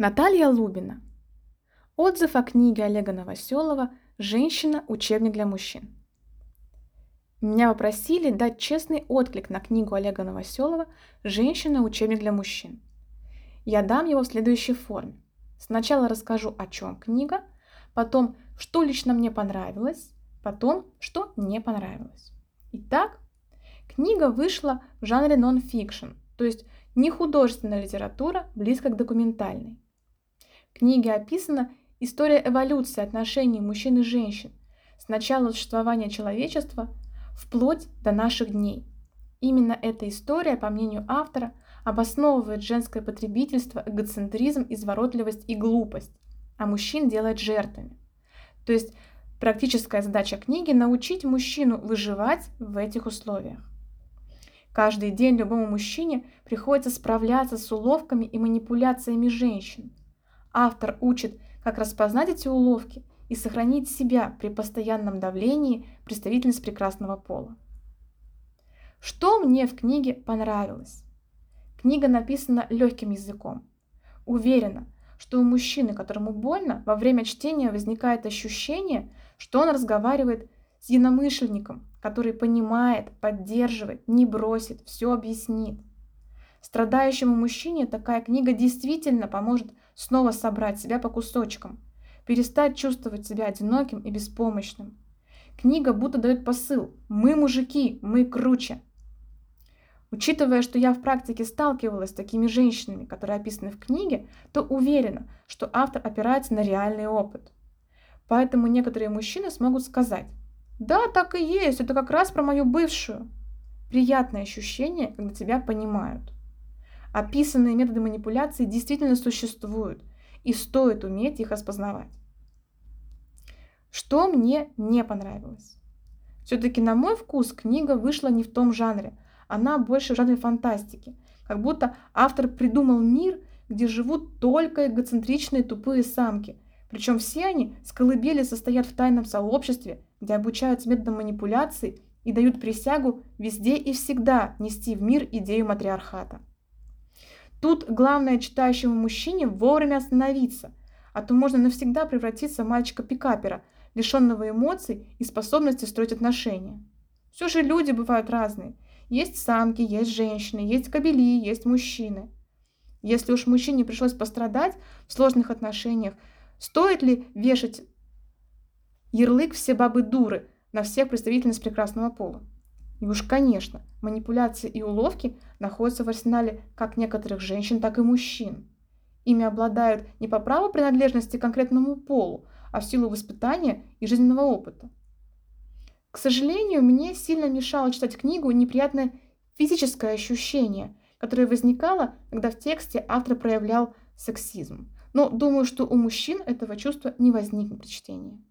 Наталья Лубина. Отзыв о книге Олега Новоселова «Женщина. Учебник для мужчин». Меня попросили дать честный отклик на книгу Олега Новоселова «Женщина. Учебник для мужчин». Я дам его в следующей форме. Сначала расскажу, о чем книга, потом, что лично мне понравилось, потом, что не понравилось. Итак, книга вышла в жанре нон-фикшн, то есть не художественная литература, близко к документальной книге описана история эволюции отношений мужчин и женщин с начала существования человечества вплоть до наших дней. Именно эта история, по мнению автора, обосновывает женское потребительство, эгоцентризм, изворотливость и глупость, а мужчин делает жертвами. То есть практическая задача книги – научить мужчину выживать в этих условиях. Каждый день любому мужчине приходится справляться с уловками и манипуляциями женщин, Автор учит, как распознать эти уловки и сохранить себя при постоянном давлении представительниц прекрасного пола. Что мне в книге понравилось? Книга написана легким языком. Уверена, что у мужчины, которому больно, во время чтения возникает ощущение, что он разговаривает с единомышленником, который понимает, поддерживает, не бросит, все объяснит. Страдающему мужчине такая книга действительно поможет снова собрать себя по кусочкам, перестать чувствовать себя одиноким и беспомощным. Книга будто дает посыл «Мы мужики, мы круче». Учитывая, что я в практике сталкивалась с такими женщинами, которые описаны в книге, то уверена, что автор опирается на реальный опыт. Поэтому некоторые мужчины смогут сказать «Да, так и есть, это как раз про мою бывшую». Приятное ощущение, когда тебя понимают. Описанные методы манипуляции действительно существуют, и стоит уметь их распознавать. Что мне не понравилось? Все-таки на мой вкус книга вышла не в том жанре, она больше в жанре фантастики, как будто автор придумал мир, где живут только эгоцентричные тупые самки, причем все они с колыбели состоят в тайном сообществе, где обучаются методам манипуляции и дают присягу везде и всегда нести в мир идею матриархата. Тут главное читающему мужчине вовремя остановиться, а то можно навсегда превратиться в мальчика-пикапера, лишенного эмоций и способности строить отношения. Все же люди бывают разные. Есть самки, есть женщины, есть кобели, есть мужчины. Если уж мужчине пришлось пострадать в сложных отношениях, стоит ли вешать ярлык «все бабы дуры» на всех представительниц прекрасного пола? И уж, конечно, манипуляции и уловки находятся в арсенале как некоторых женщин, так и мужчин. Ими обладают не по праву принадлежности к конкретному полу, а в силу воспитания и жизненного опыта. К сожалению, мне сильно мешало читать книгу неприятное физическое ощущение, которое возникало, когда в тексте автор проявлял сексизм. Но думаю, что у мужчин этого чувства не возникнет при чтении.